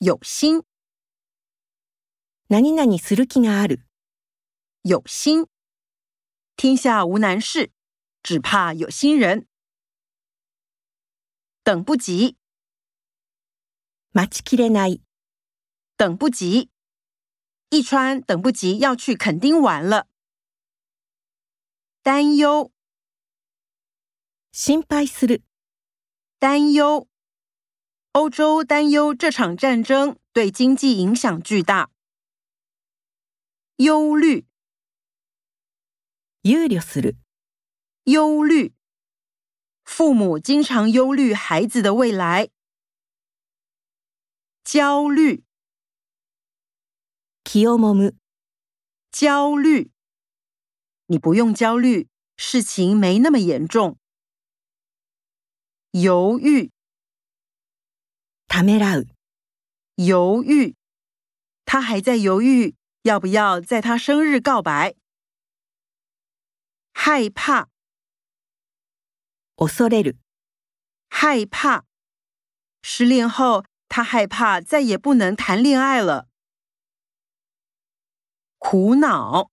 有心，何々する気がある。有心。天下无难事，只怕有心人。等不及，待ちきれない。等不及。一川等不及要去垦丁玩了。担忧，心配する。担忧。 欧洲担忧这场战争对经济影响巨大。忧虑，憂慮する。忧虑。父母经常忧虑孩子的未来。焦虑，気をもむ。焦虑。你不用焦虑，事情没那么严重。犹豫， ためらう。犹豫。他还在犹豫要不要在他生日告白。害怕，恐れる。害怕。失恋后，他害怕再也不能谈恋爱了。苦恼，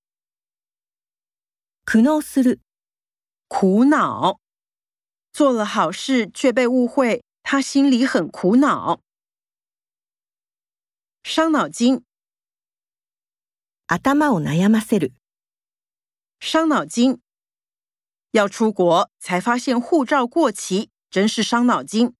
苦悩する。苦恼。做了好事却被误会， 他心里很苦恼。伤脑筋，頭を悩ませる。伤脑筋。要出国才发现护照过期，真是伤脑筋。